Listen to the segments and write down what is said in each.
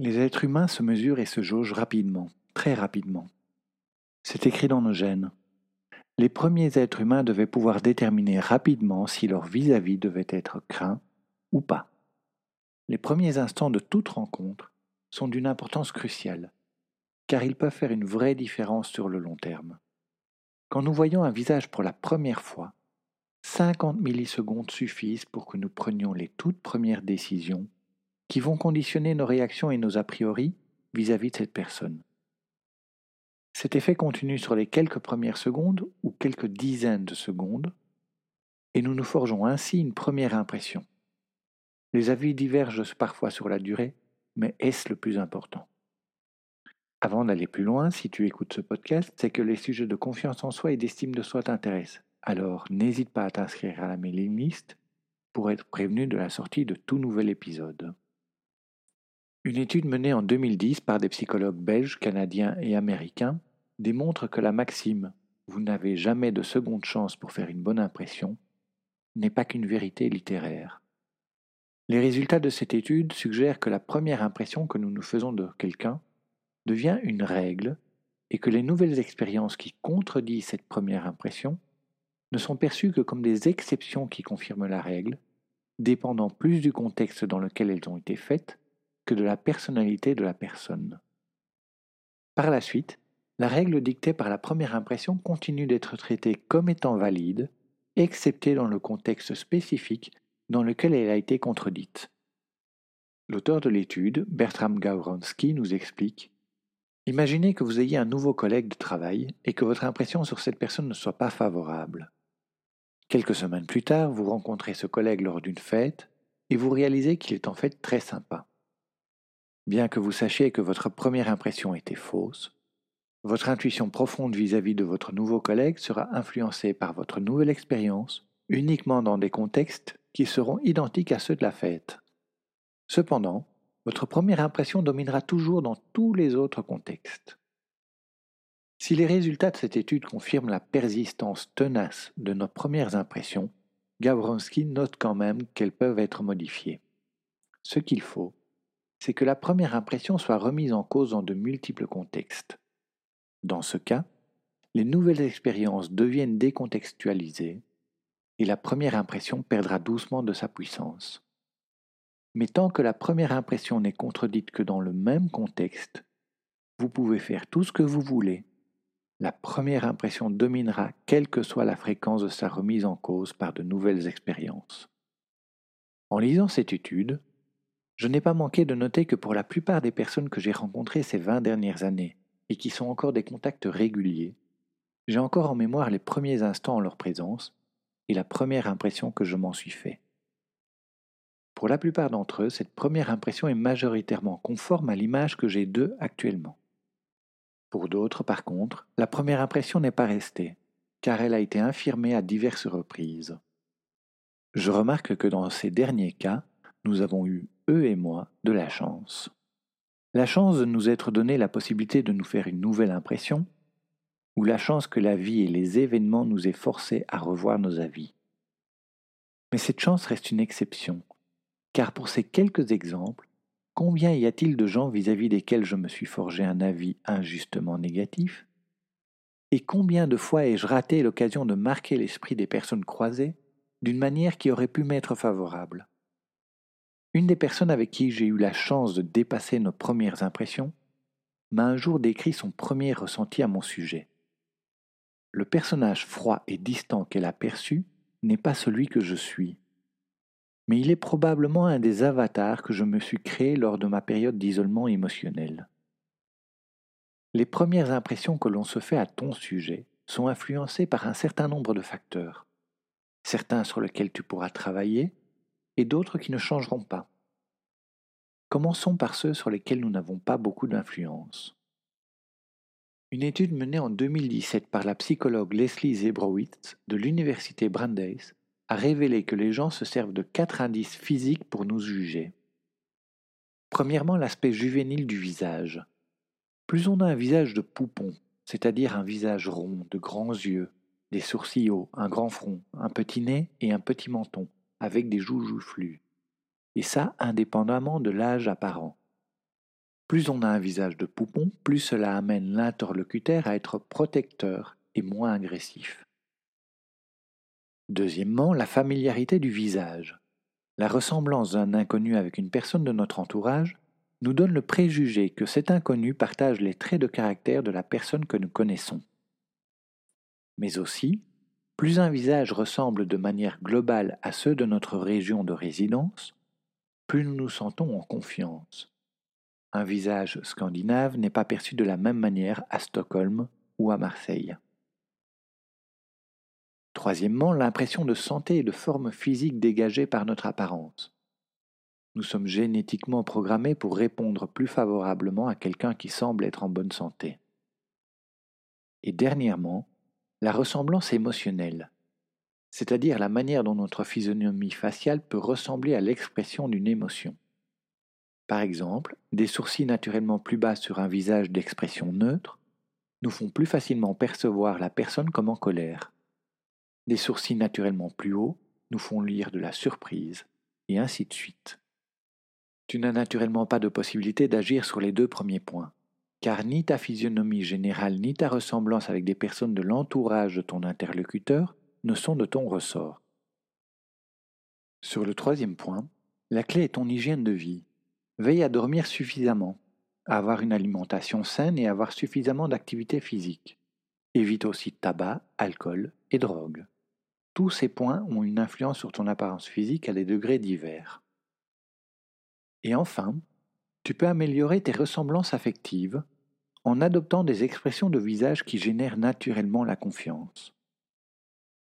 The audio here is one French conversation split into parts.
Les êtres humains se mesurent et se jaugent rapidement, très rapidement. C'est écrit dans nos gènes. Les premiers êtres humains devaient pouvoir déterminer rapidement si leur vis-à-vis devait être craint ou pas. Les premiers instants de toute rencontre sont d'une importance cruciale, car ils peuvent faire une vraie différence sur le long terme. Quand nous voyons un visage pour la première fois, 50 millisecondes suffisent pour que nous prenions les toutes premières décisions qui vont conditionner nos réactions et nos a priori vis-à-vis de cette personne. Cet effet continue sur les quelques premières secondes ou quelques dizaines de secondes, et nous nous forgeons ainsi une première impression. Les avis divergent parfois sur la durée, mais est-ce le plus important? Avant d'aller plus loin, si tu écoutes ce podcast, c'est que les sujets de confiance en soi et d'estime de soi t'intéressent. Alors n'hésite pas à t'inscrire à la mailing list pour être prévenu de la sortie de tout nouvel épisode. Une étude menée en 2010 par des psychologues belges, canadiens et américains démontre que la maxime Vous n'avez jamais de seconde chance pour faire une bonne impression n'est pas qu'une vérité littéraire. Les résultats de cette étude suggèrent que la première impression que nous nous faisons de quelqu'un devient une règle et que les nouvelles expériences qui contredisent cette première impression ne sont perçues que comme des exceptions qui confirment la règle, dépendant plus du contexte dans lequel elles ont été faites de la personnalité de la personne. Par la suite, la règle dictée par la première impression continue d'être traitée comme étant valide, excepté dans le contexte spécifique dans lequel elle a été contredite. L'auteur de l'étude, Bertram Gawronski, nous explique Imaginez que vous ayez un nouveau collègue de travail et que votre impression sur cette personne ne soit pas favorable. Quelques semaines plus tard, vous rencontrez ce collègue lors d'une fête et vous réalisez qu'il est en fait très sympa. Bien que vous sachiez que votre première impression était fausse, votre intuition profonde vis-à-vis de votre nouveau collègue sera influencée par votre nouvelle expérience uniquement dans des contextes qui seront identiques à ceux de la fête. Cependant, votre première impression dominera toujours dans tous les autres contextes. Si les résultats de cette étude confirment la persistance tenace de nos premières impressions, Gawronski note quand même qu'elles peuvent être modifiées. Ce qu'il faut, c'est que la première impression soit remise en cause dans de multiples contextes. Dans ce cas, les nouvelles expériences deviennent décontextualisées et la première impression perdra doucement de sa puissance. Mais tant que la première impression n'est contredite que dans le même contexte, vous pouvez faire tout ce que vous voulez. La première impression dominera quelle que soit la fréquence de sa remise en cause par de nouvelles expériences. En lisant cette étude, je n'ai pas manqué de noter que pour la plupart des personnes que j'ai rencontrées ces vingt dernières années, et qui sont encore des contacts réguliers, j'ai encore en mémoire les premiers instants en leur présence, et la première impression que je m'en suis fait. Pour la plupart d'entre eux, cette première impression est majoritairement conforme à l'image que j'ai d'eux actuellement. Pour d'autres, par contre, la première impression n'est pas restée, car elle a été infirmée à diverses reprises. Je remarque que dans ces derniers cas, nous avons eu, eux et moi, de la chance. La chance de nous être donné la possibilité de nous faire une nouvelle impression, ou la chance que la vie et les événements nous aient forcés à revoir nos avis. Mais cette chance reste une exception, car pour ces quelques exemples, combien y a-t-il de gens vis-à-vis desquels je me suis forgé un avis injustement négatif? Et combien de fois ai-je raté l'occasion de marquer l'esprit des personnes croisées d'une manière qui aurait pu m'être favorable? Une des personnes avec qui j'ai eu la chance de dépasser nos premières impressions m'a un jour décrit son premier ressenti à mon sujet. Le personnage froid et distant qu'elle a perçu n'est pas celui que je suis, mais il est probablement un des avatars que je me suis créé lors de ma période d'isolement émotionnel. Les premières impressions que l'on se fait à ton sujet sont influencées par un certain nombre de facteurs, certains sur lesquels tu pourras travailler et d'autres qui ne changeront pas. Commençons par ceux sur lesquels nous n'avons pas beaucoup d'influence. Une étude menée en 2017 par la psychologue Leslie Zebrowitz de l'université Brandeis a révélé que les gens se servent de quatre indices physiques pour nous juger. Premièrement, l'aspect juvénile du visage. Plus on a un visage de poupon, c'est-à-dire un visage rond, de grands yeux, des sourcils hauts, un grand front, un petit nez et un petit menton, avec des joues joufflues. Et ça indépendamment de l'âge apparent. Plus on a un visage de poupon, plus cela amène l'interlocuteur à être protecteur et moins agressif. Deuxièmement, la familiarité du visage. La ressemblance d'un inconnu avec une personne de notre entourage nous donne le préjugé que cet inconnu partage les traits de caractère de la personne que nous connaissons. Mais aussi, plus un visage ressemble de manière globale à ceux de notre région de résidence, plus nous nous sentons en confiance. Un visage scandinave n'est pas perçu de la même manière à Stockholm ou à Marseille. Troisièmement, l'impression de santé et de forme physique dégagée par notre apparence. Nous sommes génétiquement programmés pour répondre plus favorablement à quelqu'un qui semble être en bonne santé. Et dernièrement, la ressemblance émotionnelle, c'est-à-dire la manière dont notre physionomie faciale peut ressembler à l'expression d'une émotion. Par exemple, des sourcils naturellement plus bas sur un visage d'expression neutre nous font plus facilement percevoir la personne comme en colère, des sourcils naturellement plus hauts nous font lire de la surprise, et ainsi de suite. Tu n'as naturellement pas de possibilité d'agir sur les deux premiers points, car ni ta physionomie générale ni ta ressemblance avec des personnes de l'entourage de ton interlocuteur ne sont de ton ressort. Sur le troisième point, la clé est ton hygiène de vie. Veille à dormir suffisamment, à avoir une alimentation saine et à avoir suffisamment d'activité physique. Évite aussi tabac, alcool et drogue. Tous ces points ont une influence sur ton apparence physique à des degrés divers. Et enfin, tu peux améliorer tes ressemblances affectives en adoptant des expressions de visage qui génèrent naturellement la confiance.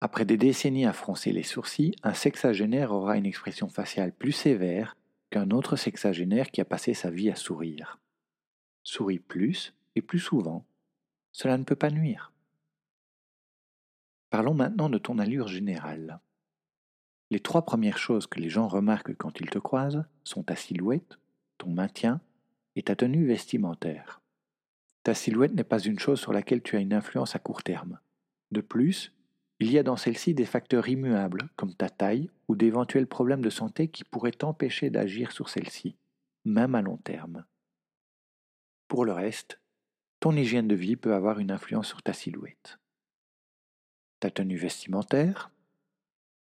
Après des décennies à froncer les sourcils, un sexagénaire aura une expression faciale plus sévère qu'un autre sexagénaire qui a passé sa vie à sourire. Souris plus et plus souvent. Cela ne peut pas nuire. Parlons maintenant de ton allure générale. Les trois premières choses que les gens remarquent quand ils te croisent sont ta silhouette, ton maintien et ta tenue vestimentaire. Ta silhouette n'est pas une chose sur laquelle tu as une influence à court terme. De plus, il y a dans celle-ci des facteurs immuables, comme ta taille ou d'éventuels problèmes de santé qui pourraient t'empêcher d'agir sur celle-ci, même à long terme. Pour le reste, ton hygiène de vie peut avoir une influence sur ta silhouette ta tenue vestimentaire?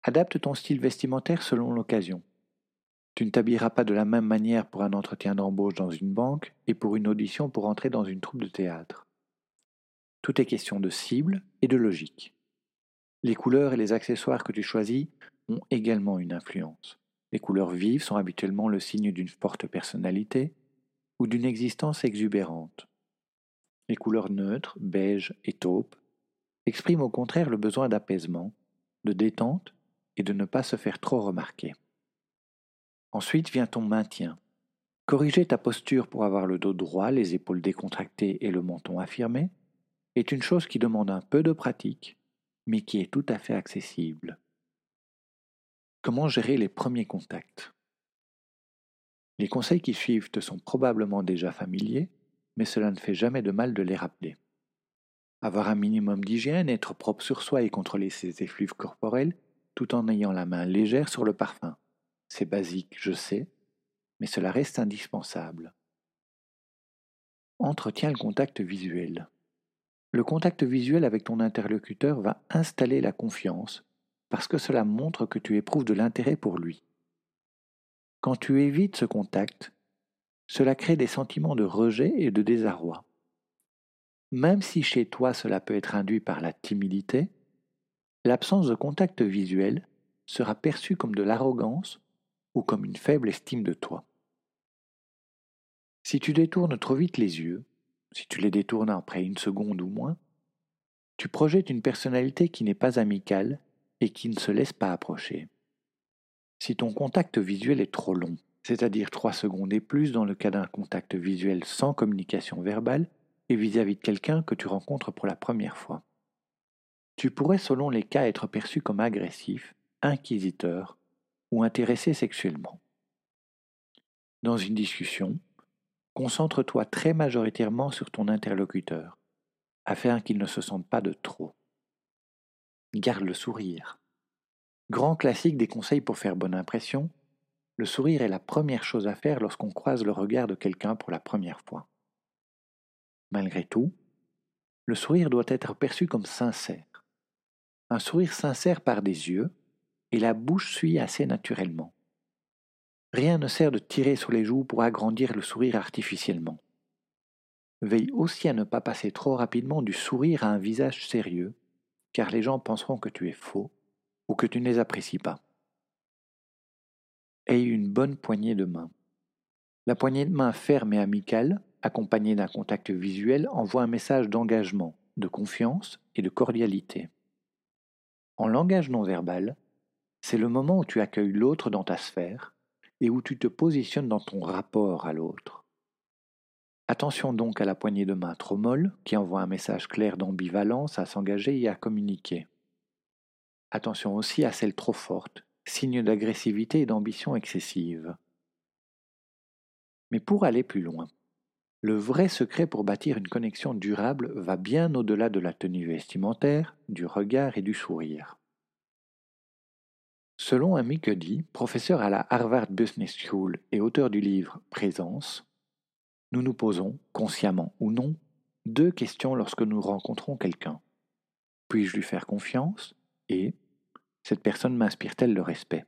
Adapte ton style vestimentaire selon l'occasion. Tu ne t'habilleras pas de la même manière pour un entretien d'embauche dans une banque et pour une audition pour entrer dans une troupe de théâtre. Tout est question de cible et de logique. Les couleurs et les accessoires que tu choisis ont également une influence. Les couleurs vives sont habituellement le signe d'une forte personnalité ou d'une existence exubérante. Les couleurs neutres, beige et taupe, exprime au contraire le besoin d'apaisement, de détente et de ne pas se faire trop remarquer. Ensuite vient ton maintien. Corriger ta posture pour avoir le dos droit, les épaules décontractées et le menton affirmé est une chose qui demande un peu de pratique, mais qui est tout à fait accessible. Comment gérer les premiers contacts? Les conseils qui suivent te sont probablement déjà familiers, mais cela ne fait jamais de mal de les rappeler. Avoir un minimum d'hygiène, être propre sur soi et contrôler ses effluves corporels, tout en ayant la main légère sur le parfum. C'est basique, je sais, mais cela reste indispensable. Entretiens le contact visuel. Le contact visuel avec ton interlocuteur va installer la confiance parce que cela montre que tu éprouves de l'intérêt pour lui. Quand tu évites ce contact, cela crée des sentiments de rejet et de désarroi. Même si chez toi cela peut être induit par la timidité, l'absence de contact visuel sera perçue comme de l'arrogance ou comme une faible estime de toi. Si tu détournes trop vite les yeux, si tu les détournes après une seconde ou moins, tu projettes une personnalité qui n'est pas amicale et qui ne se laisse pas approcher. Si ton contact visuel est trop long, c'est-à-dire trois secondes et plus dans le cas d'un contact visuel sans communication verbale et vis-à-vis -vis de quelqu'un que tu rencontres pour la première fois, tu pourrais selon les cas être perçu comme agressif, inquisiteur ou intéressé sexuellement. Dans une discussion, concentre-toi très majoritairement sur ton interlocuteur, afin qu'il ne se sente pas de trop. Garde le sourire. Grand classique des conseils pour faire bonne impression, le sourire est la première chose à faire lorsqu'on croise le regard de quelqu'un pour la première fois. Malgré tout, le sourire doit être perçu comme sincère. Un sourire sincère par des yeux, et la bouche suit assez naturellement. Rien ne sert de tirer sur les joues pour agrandir le sourire artificiellement. Veille aussi à ne pas passer trop rapidement du sourire à un visage sérieux, car les gens penseront que tu es faux ou que tu ne les apprécies pas. Aie une bonne poignée de main. La poignée de main ferme et amicale, accompagnée d'un contact visuel, envoie un message d'engagement, de confiance et de cordialité. En langage non verbal, c'est le moment où tu accueilles l'autre dans ta sphère et où tu te positionnes dans ton rapport à l'autre. Attention donc à la poignée de main trop molle qui envoie un message clair d'ambivalence à s'engager et à communiquer. Attention aussi à celle trop forte, signe d'agressivité et d'ambition excessive. Mais pour aller plus loin, le vrai secret pour bâtir une connexion durable va bien au-delà de la tenue vestimentaire, du regard et du sourire. Selon un Cuddy, professeur à la Harvard Business School et auteur du livre Présence, nous nous posons, consciemment ou non, deux questions lorsque nous rencontrons quelqu'un. Puis-je lui faire confiance Et cette personne m'inspire-t-elle le respect?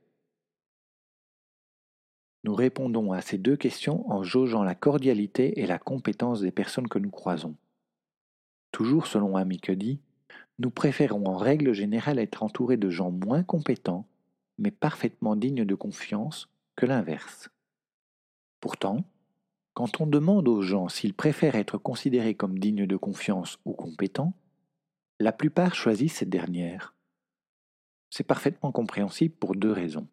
Nous répondons à ces deux questions en jaugeant la cordialité et la compétence des personnes que nous croisons. Toujours selon Amy Cuddy, nous préférons en règle générale être entourés de gens moins compétents mais parfaitement digne de confiance que l'inverse. Pourtant, quand on demande aux gens s'ils préfèrent être considérés comme dignes de confiance ou compétents, la plupart choisissent cette dernière. C'est parfaitement compréhensible pour deux raisons.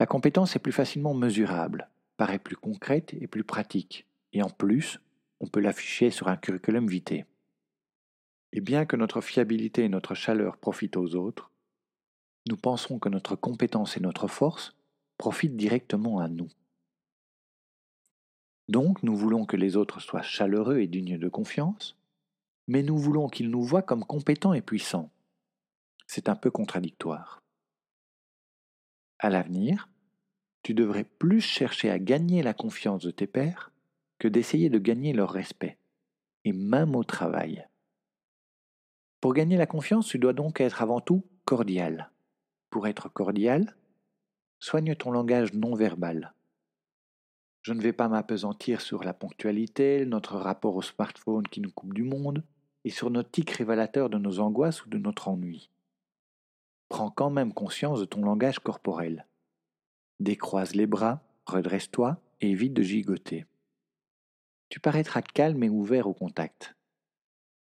La compétence est plus facilement mesurable, paraît plus concrète et plus pratique, et en plus, on peut l'afficher sur un curriculum vitae. Et bien que notre fiabilité et notre chaleur profitent aux autres, nous pensons que notre compétence et notre force profitent directement à nous. Donc nous voulons que les autres soient chaleureux et dignes de confiance, mais nous voulons qu'ils nous voient comme compétents et puissants. C'est un peu contradictoire. À l'avenir, tu devrais plus chercher à gagner la confiance de tes pairs que d'essayer de gagner leur respect, et même au travail. Pour gagner la confiance, tu dois donc être avant tout cordial. Pour être cordial, soigne ton langage non verbal. Je ne vais pas m'apesantir sur la ponctualité, notre rapport au smartphone qui nous coupe du monde, et sur nos tics révélateurs de nos angoisses ou de notre ennui. Prends quand même conscience de ton langage corporel. Décroise les bras, redresse-toi et évite de gigoter. Tu paraîtras calme et ouvert au contact.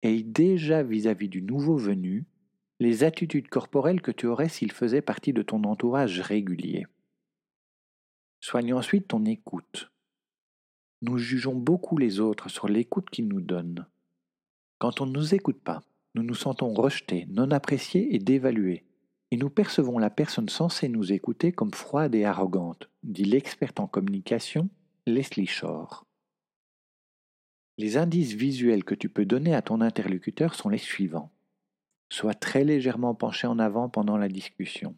Et déjà vis-à-vis du nouveau venu les attitudes corporelles que tu aurais s'il faisait partie de ton entourage régulier. Soigne ensuite ton écoute. Nous jugeons beaucoup les autres sur l'écoute qu'ils nous donnent. Quand on ne nous écoute pas, nous nous sentons rejetés, non appréciés et dévalués, et nous percevons la personne censée nous écouter comme froide et arrogante, dit l'experte en communication Leslie Shore. Les indices visuels que tu peux donner à ton interlocuteur sont les suivants. Sois très légèrement penché en avant pendant la discussion.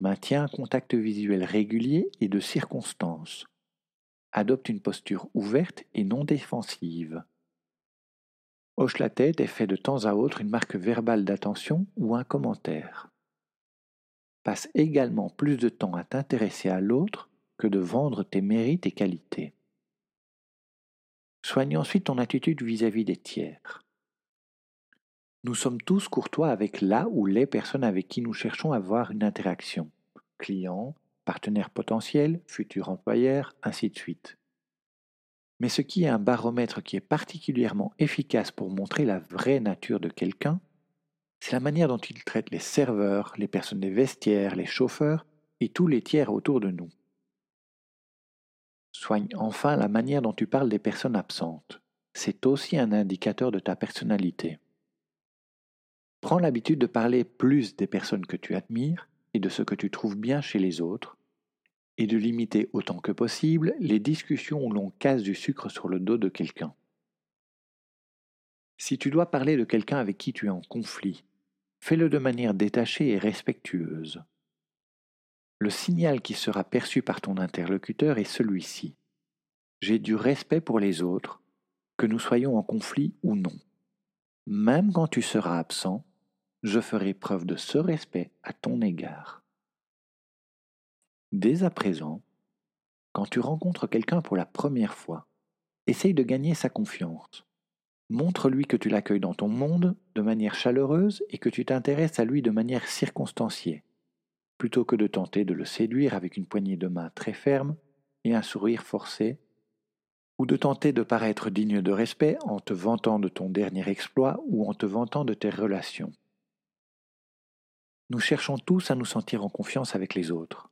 Maintiens un contact visuel régulier et de circonstance. Adopte une posture ouverte et non défensive. Hoche la tête et fais de temps à autre une marque verbale d'attention ou un commentaire. Passe également plus de temps à t'intéresser à l'autre que de vendre tes mérites et qualités. Soigne ensuite ton attitude vis-à-vis des tiers. Nous sommes tous courtois avec la ou les personnes avec qui nous cherchons à avoir une interaction. Clients, partenaires potentiels, futurs employeurs, ainsi de suite. Mais ce qui est un baromètre qui est particulièrement efficace pour montrer la vraie nature de quelqu'un, c'est la manière dont il traite les serveurs, les personnes des vestiaires, les chauffeurs et tous les tiers autour de nous. Soigne enfin la manière dont tu parles des personnes absentes. C'est aussi un indicateur de ta personnalité. Prends l'habitude de parler plus des personnes que tu admires et de ce que tu trouves bien chez les autres, et de limiter autant que possible les discussions où l'on casse du sucre sur le dos de quelqu'un. Si tu dois parler de quelqu'un avec qui tu es en conflit, fais-le de manière détachée et respectueuse. Le signal qui sera perçu par ton interlocuteur est celui-ci. J'ai du respect pour les autres, que nous soyons en conflit ou non. Même quand tu seras absent, je ferai preuve de ce respect à ton égard. Dès à présent, quand tu rencontres quelqu'un pour la première fois, essaye de gagner sa confiance. Montre-lui que tu l'accueilles dans ton monde de manière chaleureuse et que tu t'intéresses à lui de manière circonstanciée, plutôt que de tenter de le séduire avec une poignée de main très ferme et un sourire forcé, ou de tenter de paraître digne de respect en te vantant de ton dernier exploit ou en te vantant de tes relations. Nous cherchons tous à nous sentir en confiance avec les autres,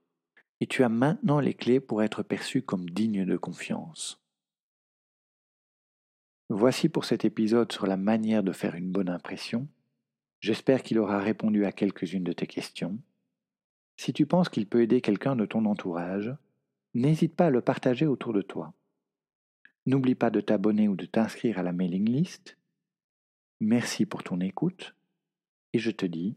et tu as maintenant les clés pour être perçu comme digne de confiance. Voici pour cet épisode sur la manière de faire une bonne impression. J'espère qu'il aura répondu à quelques-unes de tes questions. Si tu penses qu'il peut aider quelqu'un de ton entourage, n'hésite pas à le partager autour de toi. N'oublie pas de t'abonner ou de t'inscrire à la mailing list. Merci pour ton écoute et je te dis